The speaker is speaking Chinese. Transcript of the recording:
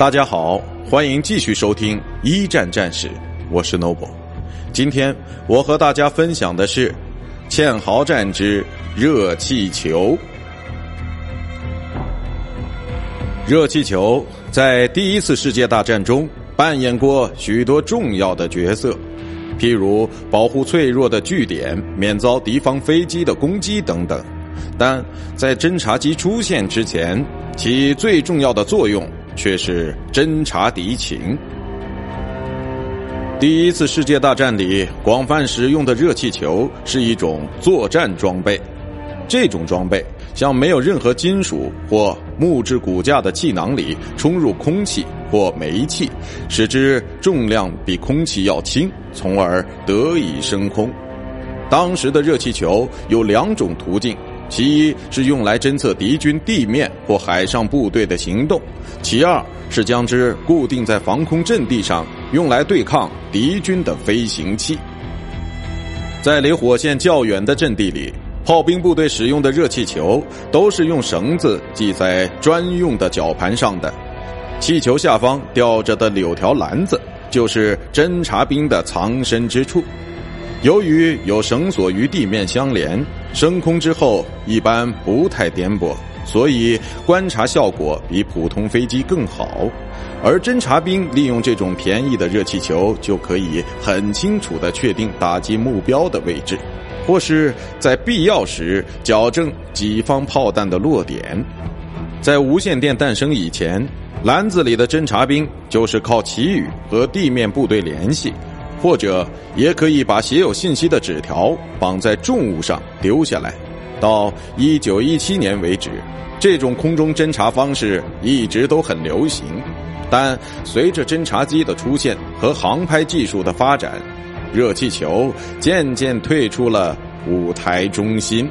大家好，欢迎继续收听一战战士，我是 Noble。今天我和大家分享的是堑壕战之热气球。热气球在第一次世界大战中扮演过许多重要的角色，譬如保护脆弱的据点免遭敌方飞机的攻击等等。但在侦察机出现之前，其最重要的作用。却是侦察敌情。第一次世界大战里广泛使用的热气球是一种作战装备，这种装备向没有任何金属或木质骨架的气囊里充入空气或煤气，使之重量比空气要轻，从而得以升空。当时的热气球有两种途径。其一是用来侦测敌军地面或海上部队的行动，其二是将之固定在防空阵地上，用来对抗敌军的飞行器。在离火线较远的阵地里，炮兵部队使用的热气球都是用绳子系在专用的绞盘上的，气球下方吊着的柳条篮子就是侦察兵的藏身之处。由于有绳索与地面相连。升空之后一般不太颠簸，所以观察效果比普通飞机更好。而侦察兵利用这种便宜的热气球，就可以很清楚地确定打击目标的位置，或是在必要时矫正己方炮弹的落点。在无线电诞生以前，篮子里的侦察兵就是靠旗语和地面部队联系。或者也可以把写有信息的纸条绑在重物上丢下来。到一九一七年为止，这种空中侦察方式一直都很流行。但随着侦察机的出现和航拍技术的发展，热气球渐渐退出了舞台中心。